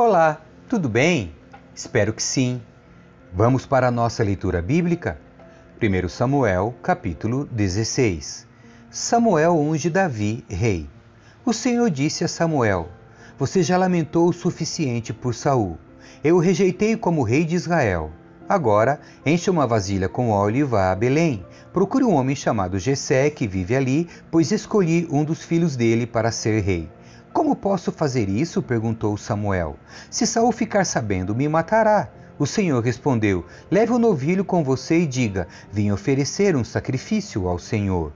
Olá, tudo bem? Espero que sim. Vamos para a nossa leitura bíblica? 1 Samuel, capítulo 16. Samuel unge Davi rei. O Senhor disse a Samuel: Você já lamentou o suficiente por Saul. Eu o rejeitei como rei de Israel. Agora, encha uma vasilha com óleo e vá a Belém. Procure um homem chamado Jessé que vive ali, pois escolhi um dos filhos dele para ser rei. Como posso fazer isso? perguntou Samuel. Se Saul ficar sabendo, me matará. O Senhor respondeu: Leve o novilho com você e diga: Vim oferecer um sacrifício ao Senhor.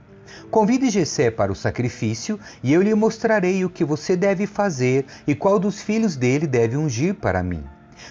Convide Jessé para o sacrifício, e eu lhe mostrarei o que você deve fazer e qual dos filhos dele deve ungir para mim.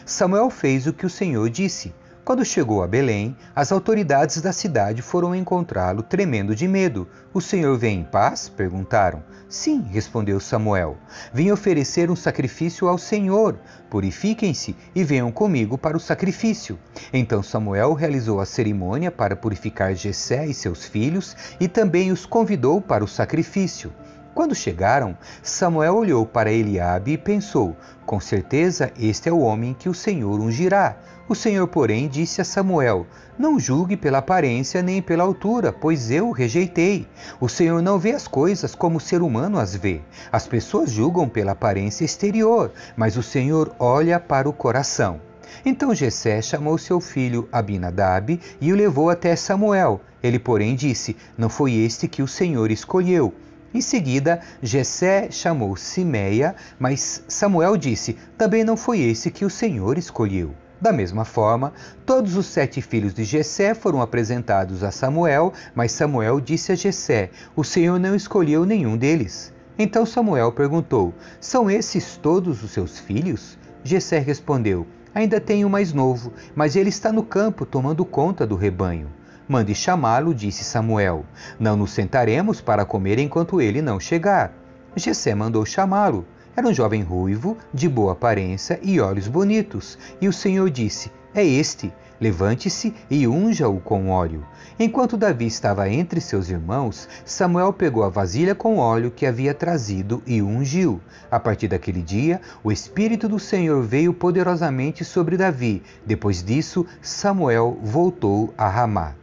Samuel fez o que o Senhor disse. Quando chegou a Belém, as autoridades da cidade foram encontrá-lo tremendo de medo. O Senhor vem em paz? perguntaram. Sim, respondeu Samuel. Vim oferecer um sacrifício ao Senhor. Purifiquem-se e venham comigo para o sacrifício. Então Samuel realizou a cerimônia para purificar Jessé e seus filhos e também os convidou para o sacrifício. Quando chegaram, Samuel olhou para Eliabe e pensou: Com certeza este é o homem que o Senhor ungirá. O Senhor, porém, disse a Samuel: Não julgue pela aparência nem pela altura, pois eu o rejeitei. O Senhor não vê as coisas como o ser humano as vê. As pessoas julgam pela aparência exterior, mas o Senhor olha para o coração. Então Jessé chamou seu filho Abinadab e o levou até Samuel. Ele, porém, disse: Não foi este que o Senhor escolheu. Em seguida, Jessé chamou Simeia, mas Samuel disse: Também não foi esse que o Senhor escolheu. Da mesma forma, todos os sete filhos de Jessé foram apresentados a Samuel, mas Samuel disse a Jessé: O Senhor não escolheu nenhum deles. Então Samuel perguntou: São esses todos os seus filhos? Jessé respondeu: Ainda tenho mais novo, mas ele está no campo tomando conta do rebanho. Mande chamá-lo, disse Samuel. Não nos sentaremos para comer enquanto ele não chegar. Jessé mandou chamá-lo. Era um jovem ruivo, de boa aparência e olhos bonitos. E o Senhor disse: É este. Levante-se e unja-o com óleo. Enquanto Davi estava entre seus irmãos, Samuel pegou a vasilha com óleo que havia trazido e ungiu. A partir daquele dia, o Espírito do Senhor veio poderosamente sobre Davi. Depois disso, Samuel voltou a Ramá.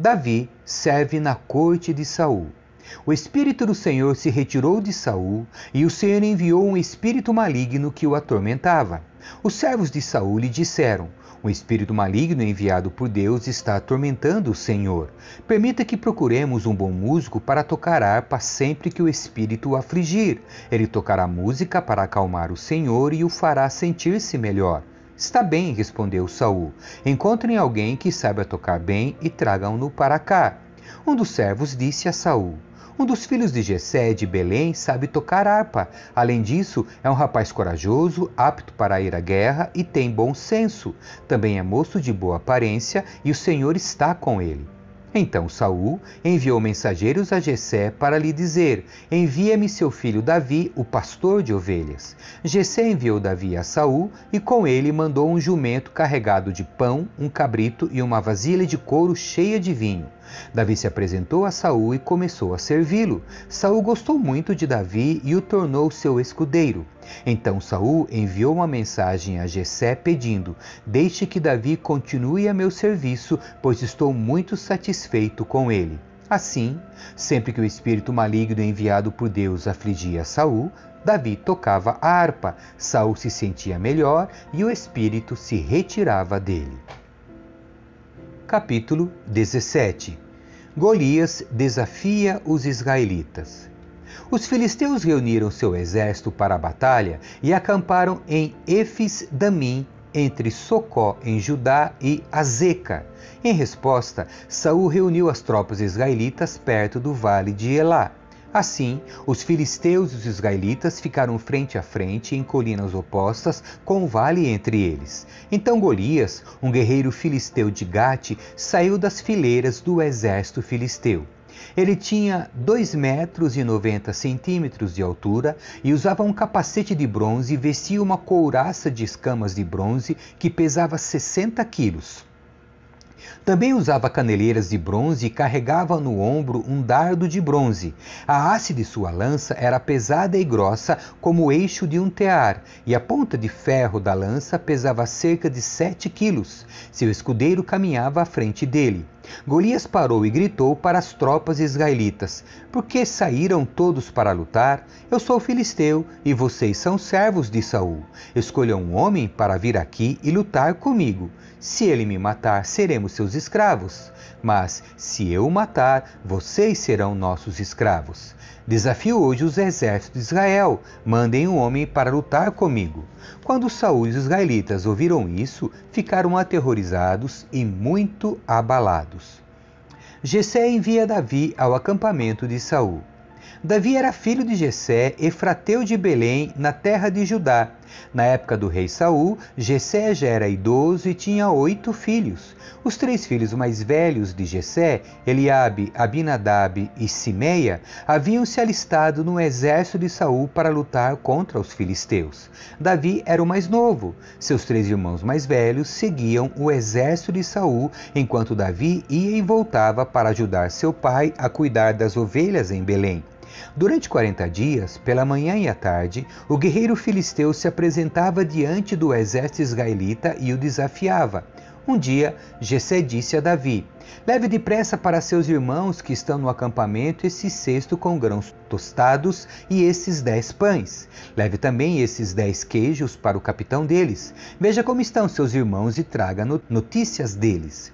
Davi serve na corte de Saul. O espírito do Senhor se retirou de Saul, e o Senhor enviou um espírito maligno que o atormentava. Os servos de Saul lhe disseram: um espírito maligno enviado por Deus está atormentando o Senhor. Permita que procuremos um bom músico para tocar harpa sempre que o espírito o afligir. Ele tocará música para acalmar o Senhor e o fará sentir-se melhor. Está bem, respondeu Saul. Encontrem alguém que saiba tocar bem e tragam-no para cá. Um dos servos disse a Saul: um dos filhos de Jessé de Belém sabe tocar harpa. Além disso, é um rapaz corajoso, apto para ir à guerra e tem bom senso. Também é moço de boa aparência e o Senhor está com ele. Então Saul enviou mensageiros a Jessé para lhe dizer: Envia-me seu filho Davi, o pastor de ovelhas. Jessé enviou Davi a Saul e com ele mandou um jumento carregado de pão, um cabrito e uma vasilha de couro cheia de vinho. Davi se apresentou a Saul e começou a servi-lo. Saul gostou muito de Davi e o tornou seu escudeiro. Então Saul enviou uma mensagem a Jessé pedindo: Deixe que Davi continue a meu serviço, pois estou muito satisfeito com ele. Assim, sempre que o espírito maligno enviado por Deus afligia Saul, Davi tocava a harpa, Saul se sentia melhor e o espírito se retirava dele. Capítulo 17 Golias desafia os israelitas. Os filisteus reuniram seu exército para a batalha e acamparam em Efes-Damim, entre Socó, em Judá, e Azeca. Em resposta, Saul reuniu as tropas israelitas perto do vale de Elá. Assim, os filisteus e os israelitas ficaram frente a frente em colinas opostas, com o vale entre eles. Então Golias, um guerreiro filisteu de Gate, saiu das fileiras do exército filisteu. Ele tinha 2 metros e 90 centímetros de altura e usava um capacete de bronze e vestia uma couraça de escamas de bronze que pesava 60 quilos. Também usava caneleiras de bronze e carregava no ombro um dardo de bronze. A haste de sua lança era pesada e grossa como o eixo de um tear, e a ponta de ferro da lança pesava cerca de sete quilos. Seu escudeiro caminhava à frente dele. Golias parou e gritou para as tropas israelitas: Por que saíram todos para lutar? Eu sou filisteu e vocês são servos de Saul. Escolham um homem para vir aqui e lutar comigo. Se ele me matar, seremos seus escravos. Mas se eu o matar, vocês serão nossos escravos. Desafio hoje os exércitos de Israel. Mandem um homem para lutar comigo. Quando Saul e os israelitas ouviram isso, ficaram aterrorizados e muito abalados. Jessé envia Davi ao acampamento de Saul. Davi era filho de Jessé, efrateu de Belém, na terra de Judá. Na época do rei Saul, Jessé já era idoso e tinha oito filhos. Os três filhos mais velhos de Jessé, Eliabe, Abinadab e Simeia, haviam se alistado no exército de Saul para lutar contra os filisteus. Davi era o mais novo. Seus três irmãos mais velhos seguiam o exército de Saul, enquanto Davi ia e voltava para ajudar seu pai a cuidar das ovelhas em Belém. Durante quarenta dias, pela manhã e à tarde, o guerreiro filisteu se apresentava diante do exército israelita e o desafiava. Um dia, Jessé disse a Davi: Leve depressa para seus irmãos que estão no acampamento esse cesto com grãos tostados e esses dez pães. Leve também esses dez queijos para o capitão deles. Veja como estão seus irmãos e traga notícias deles.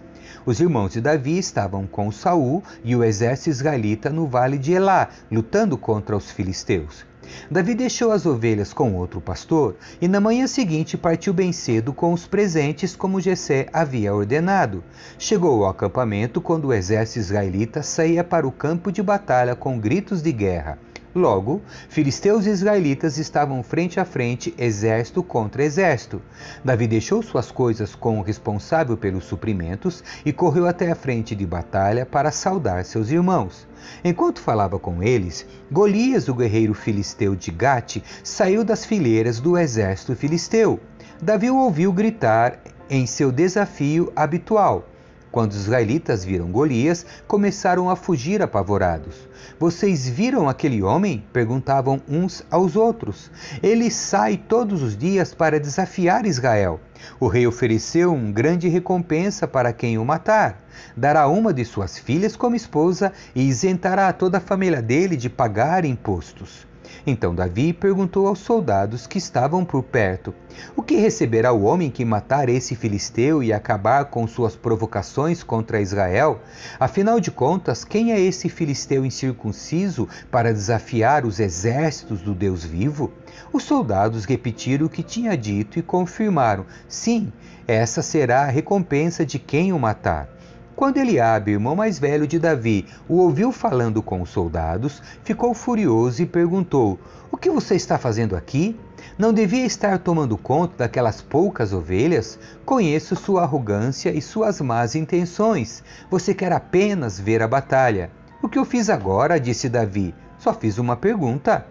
Os irmãos de Davi estavam com Saul e o exército israelita no vale de Elá, lutando contra os filisteus. Davi deixou as ovelhas com outro pastor e na manhã seguinte partiu bem cedo com os presentes como Jessé havia ordenado. Chegou ao acampamento quando o exército israelita saía para o campo de batalha com gritos de guerra. Logo, filisteus e israelitas estavam frente a frente, exército contra exército. Davi deixou suas coisas com o responsável pelos suprimentos e correu até a frente de batalha para saudar seus irmãos. Enquanto falava com eles, Golias, o guerreiro filisteu de Gate, saiu das fileiras do exército filisteu. Davi o ouviu gritar em seu desafio habitual. Quando os israelitas viram Golias, começaram a fugir apavorados. Vocês viram aquele homem? perguntavam uns aos outros. Ele sai todos os dias para desafiar Israel. O rei ofereceu uma grande recompensa para quem o matar. Dará uma de suas filhas como esposa e isentará toda a família dele de pagar impostos. Então Davi perguntou aos soldados que estavam por perto: O que receberá o homem que matar esse filisteu e acabar com suas provocações contra Israel? Afinal de contas, quem é esse filisteu incircunciso para desafiar os exércitos do Deus vivo? Os soldados repetiram o que tinha dito e confirmaram: Sim, essa será a recompensa de quem o matar. Quando Eliabe, irmão mais velho de Davi, o ouviu falando com os soldados, ficou furioso e perguntou: O que você está fazendo aqui? Não devia estar tomando conta daquelas poucas ovelhas? Conheço sua arrogância e suas más intenções. Você quer apenas ver a batalha. O que eu fiz agora? disse Davi. Só fiz uma pergunta.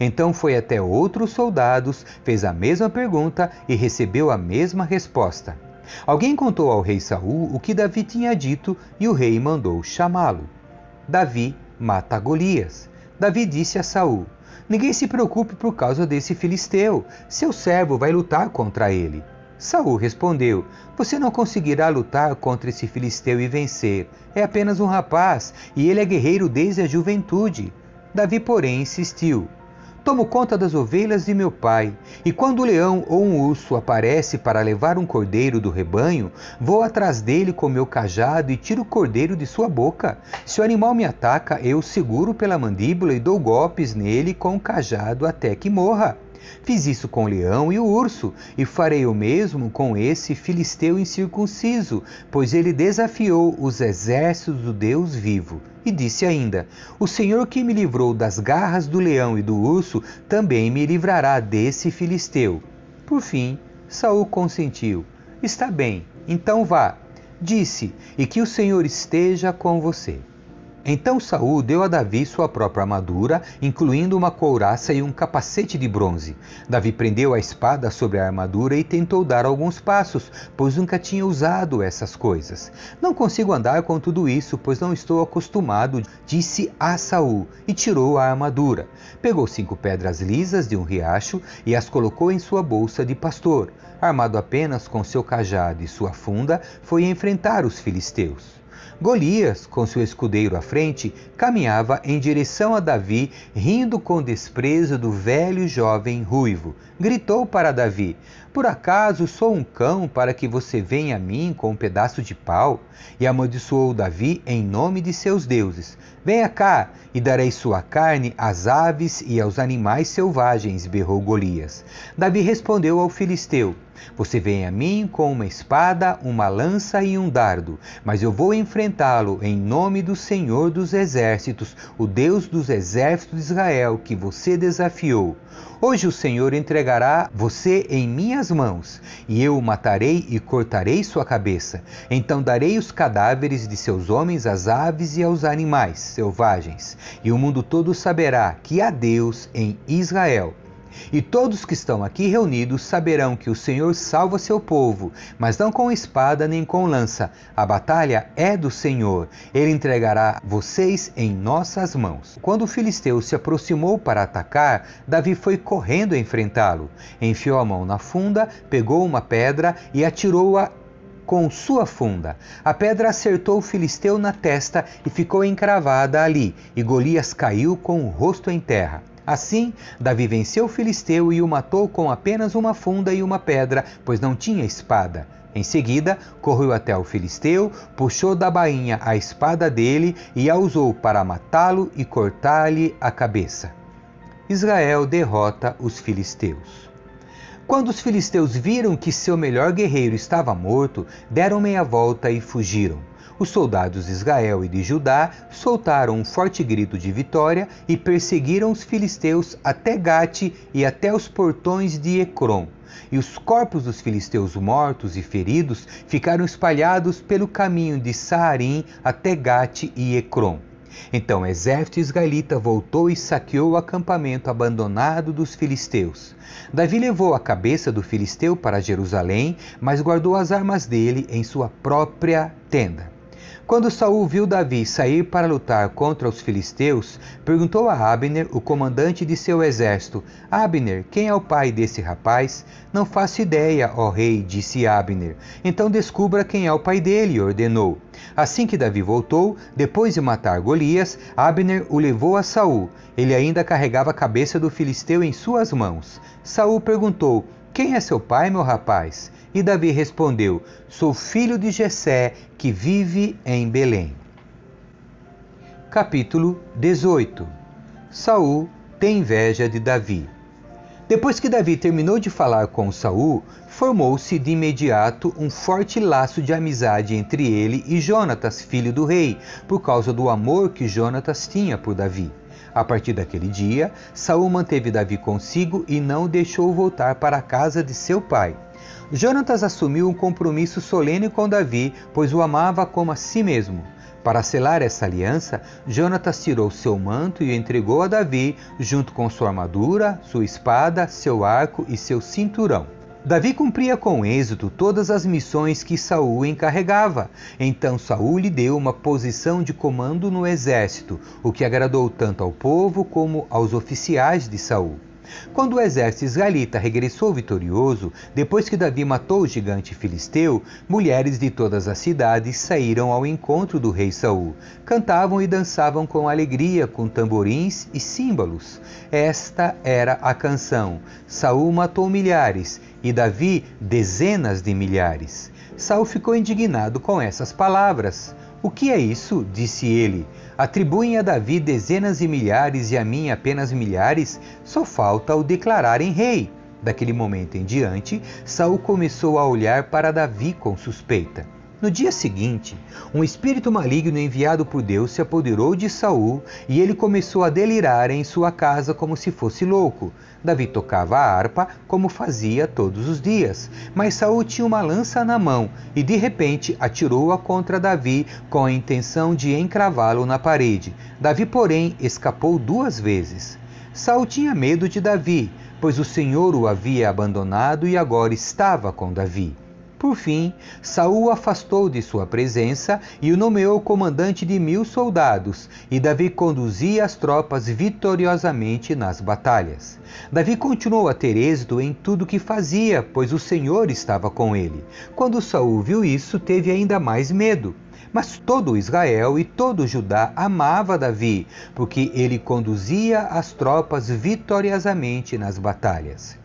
Então foi até outros soldados, fez a mesma pergunta e recebeu a mesma resposta. Alguém contou ao rei Saul o que Davi tinha dito e o rei mandou chamá-lo. Davi mata Golias. Davi disse a Saul: Ninguém se preocupe por causa desse filisteu. Seu servo vai lutar contra ele. Saul respondeu: Você não conseguirá lutar contra esse filisteu e vencer. É apenas um rapaz, e ele é guerreiro desde a juventude. Davi, porém, insistiu: Tomo conta das ovelhas de meu pai, e quando o leão ou um urso aparece para levar um cordeiro do rebanho, vou atrás dele com meu cajado e tiro o cordeiro de sua boca. Se o animal me ataca, eu o seguro pela mandíbula e dou golpes nele com o cajado até que morra. Fiz isso com o leão e o urso, e farei o mesmo com esse filisteu incircunciso, pois ele desafiou os exércitos do Deus vivo. E disse ainda: O Senhor que me livrou das garras do leão e do urso, também me livrará desse filisteu. Por fim, Saul consentiu. Está bem, então vá. Disse: E que o Senhor esteja com você. Então Saul deu a Davi sua própria armadura, incluindo uma couraça e um capacete de bronze. Davi prendeu a espada sobre a armadura e tentou dar alguns passos, pois nunca tinha usado essas coisas. Não consigo andar com tudo isso, pois não estou acostumado, disse a Saul, e tirou a armadura. Pegou cinco pedras lisas de um riacho e as colocou em sua bolsa de pastor. Armado apenas com seu cajado e sua funda, foi enfrentar os filisteus. Golias, com seu escudeiro à frente, caminhava em direção a Davi, rindo com desprezo do velho jovem ruivo. Gritou para Davi: Por acaso sou um cão para que você venha a mim com um pedaço de pau? E amaldiçoou Davi em nome de seus deuses. Venha cá, e darei sua carne às aves e aos animais selvagens, berrou Golias. Davi respondeu ao filisteu: você vem a mim com uma espada, uma lança e um dardo, mas eu vou enfrentá-lo em nome do Senhor dos Exércitos, o Deus dos exércitos de Israel, que você desafiou. Hoje o Senhor entregará você em minhas mãos, e eu o matarei e cortarei sua cabeça. Então darei os cadáveres de seus homens às aves e aos animais selvagens, e o mundo todo saberá que há Deus em Israel. E todos que estão aqui reunidos saberão que o Senhor salva seu povo, mas não com espada nem com lança. A batalha é do Senhor. Ele entregará vocês em nossas mãos. Quando o filisteu se aproximou para atacar, Davi foi correndo enfrentá-lo. Enfiou a mão na funda, pegou uma pedra e atirou-a com sua funda. A pedra acertou o filisteu na testa e ficou encravada ali, e Golias caiu com o rosto em terra. Assim, Davi venceu o filisteu e o matou com apenas uma funda e uma pedra, pois não tinha espada. Em seguida, correu até o filisteu, puxou da bainha a espada dele e a usou para matá-lo e cortar-lhe a cabeça. Israel derrota os filisteus. Quando os filisteus viram que seu melhor guerreiro estava morto, deram meia volta e fugiram os soldados de Israel e de Judá soltaram um forte grito de vitória e perseguiram os filisteus até Gate e até os portões de Ecrom. E os corpos dos filisteus mortos e feridos ficaram espalhados pelo caminho de Saarim até Gate e Ecrom. Então o exército israelita voltou e saqueou o acampamento abandonado dos filisteus. Davi levou a cabeça do filisteu para Jerusalém, mas guardou as armas dele em sua própria tenda. Quando Saul viu Davi sair para lutar contra os filisteus, perguntou a Abner, o comandante de seu exército: Abner, quem é o pai desse rapaz? Não faço ideia, ó rei, disse Abner. Então descubra quem é o pai dele, ordenou. Assim que Davi voltou, depois de matar Golias, Abner o levou a Saul. Ele ainda carregava a cabeça do filisteu em suas mãos. Saul perguntou: Quem é seu pai, meu rapaz? E Davi respondeu: Sou filho de Jessé, que vive em Belém. Capítulo 18 Saul tem inveja de Davi. Depois que Davi terminou de falar com Saul, formou-se de imediato um forte laço de amizade entre ele e Jonatas, filho do rei, por causa do amor que Jonatas tinha por Davi. A partir daquele dia, Saul manteve Davi consigo e não o deixou voltar para a casa de seu pai. Jonatas assumiu um compromisso solene com Davi, pois o amava como a si mesmo. Para selar essa aliança, Jonatas tirou seu manto e o entregou a Davi, junto com sua armadura, sua espada, seu arco e seu cinturão. Davi cumpria com êxito todas as missões que Saul encarregava. Então Saul lhe deu uma posição de comando no exército, o que agradou tanto ao povo como aos oficiais de Saul. Quando o exército israelita regressou vitorioso, depois que Davi matou o gigante filisteu, mulheres de todas as cidades saíram ao encontro do rei Saul. Cantavam e dançavam com alegria, com tamborins e símbolos. Esta era a canção: Saul matou milhares e Davi dezenas de milhares. Saul ficou indignado com essas palavras. O que é isso? disse ele. Atribuem a Davi dezenas de milhares e a mim apenas milhares, só falta o declararem rei. Daquele momento em diante, Saul começou a olhar para Davi com suspeita. No dia seguinte, um espírito maligno enviado por Deus se apoderou de Saul e ele começou a delirar em sua casa como se fosse louco. Davi tocava a harpa como fazia todos os dias, mas Saul tinha uma lança na mão e de repente atirou-a contra Davi com a intenção de encravá-lo na parede. Davi, porém, escapou duas vezes. Saul tinha medo de Davi, pois o Senhor o havia abandonado e agora estava com Davi. Por fim, Saul afastou de sua presença e o nomeou comandante de mil soldados, e Davi conduzia as tropas vitoriosamente nas batalhas. Davi continuou a ter êxito em tudo que fazia, pois o Senhor estava com ele. Quando Saul viu isso, teve ainda mais medo. Mas todo Israel e todo Judá amava Davi, porque ele conduzia as tropas vitoriosamente nas batalhas.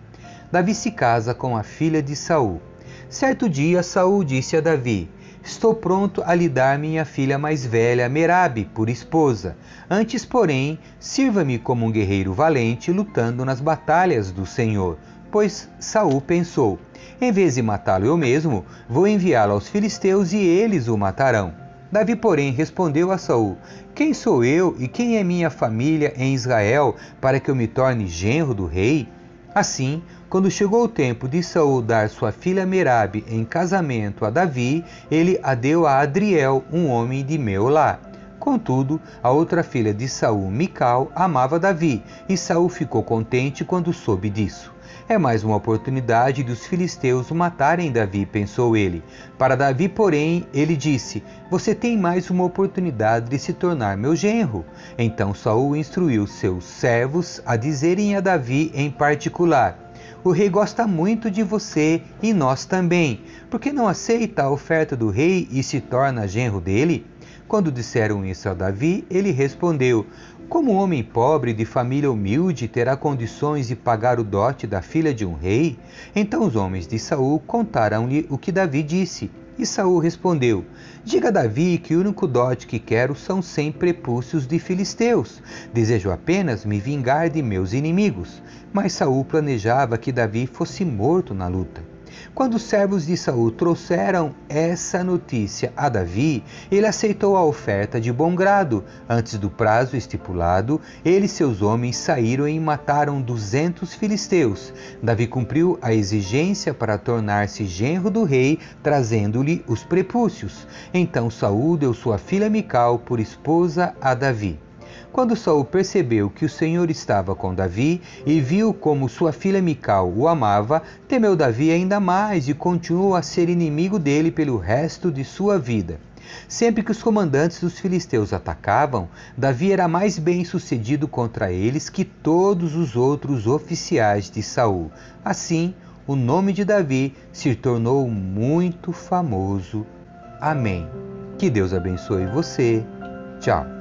Davi se casa com a filha de Saul. Certo dia, Saul disse a Davi: Estou pronto a lhe dar minha filha mais velha, Merabe, por esposa. Antes, porém, sirva-me como um guerreiro valente, lutando nas batalhas do Senhor. Pois Saul pensou: Em vez de matá-lo eu mesmo, vou enviá-lo aos filisteus e eles o matarão. Davi, porém, respondeu a Saul: Quem sou eu e quem é minha família em Israel para que eu me torne genro do rei? Assim, quando chegou o tempo de Saul dar sua filha Merabe em casamento a Davi, ele a deu a Adriel, um homem de Meolá. Contudo, a outra filha de Saul, Mical, amava Davi, e Saul ficou contente quando soube disso. É mais uma oportunidade dos filisteus matarem Davi, pensou ele. Para Davi, porém, ele disse: Você tem mais uma oportunidade de se tornar meu genro. Então Saul instruiu seus servos a dizerem a Davi em particular: o rei gosta muito de você e nós também. Por que não aceita a oferta do rei e se torna genro dele? Quando disseram isso a Davi, ele respondeu: Como homem pobre de família humilde terá condições de pagar o dote da filha de um rei? Então os homens de Saul contaram-lhe o que Davi disse. E Saul respondeu: Diga a Davi que o único dote que quero são cem prepúcios de filisteus. Desejo apenas me vingar de meus inimigos. Mas Saul planejava que Davi fosse morto na luta. Quando os servos de Saul trouxeram essa notícia a Davi, ele aceitou a oferta de bom grado. Antes do prazo estipulado, ele e seus homens saíram e mataram duzentos filisteus. Davi cumpriu a exigência para tornar-se genro do rei, trazendo-lhe os prepúcios. Então Saul deu sua filha Mical por esposa a Davi. Quando Saul percebeu que o Senhor estava com Davi e viu como sua filha Mical o amava, temeu Davi ainda mais e continuou a ser inimigo dele pelo resto de sua vida. Sempre que os comandantes dos filisteus atacavam, Davi era mais bem sucedido contra eles que todos os outros oficiais de Saul. Assim, o nome de Davi se tornou muito famoso. Amém. Que Deus abençoe você. Tchau.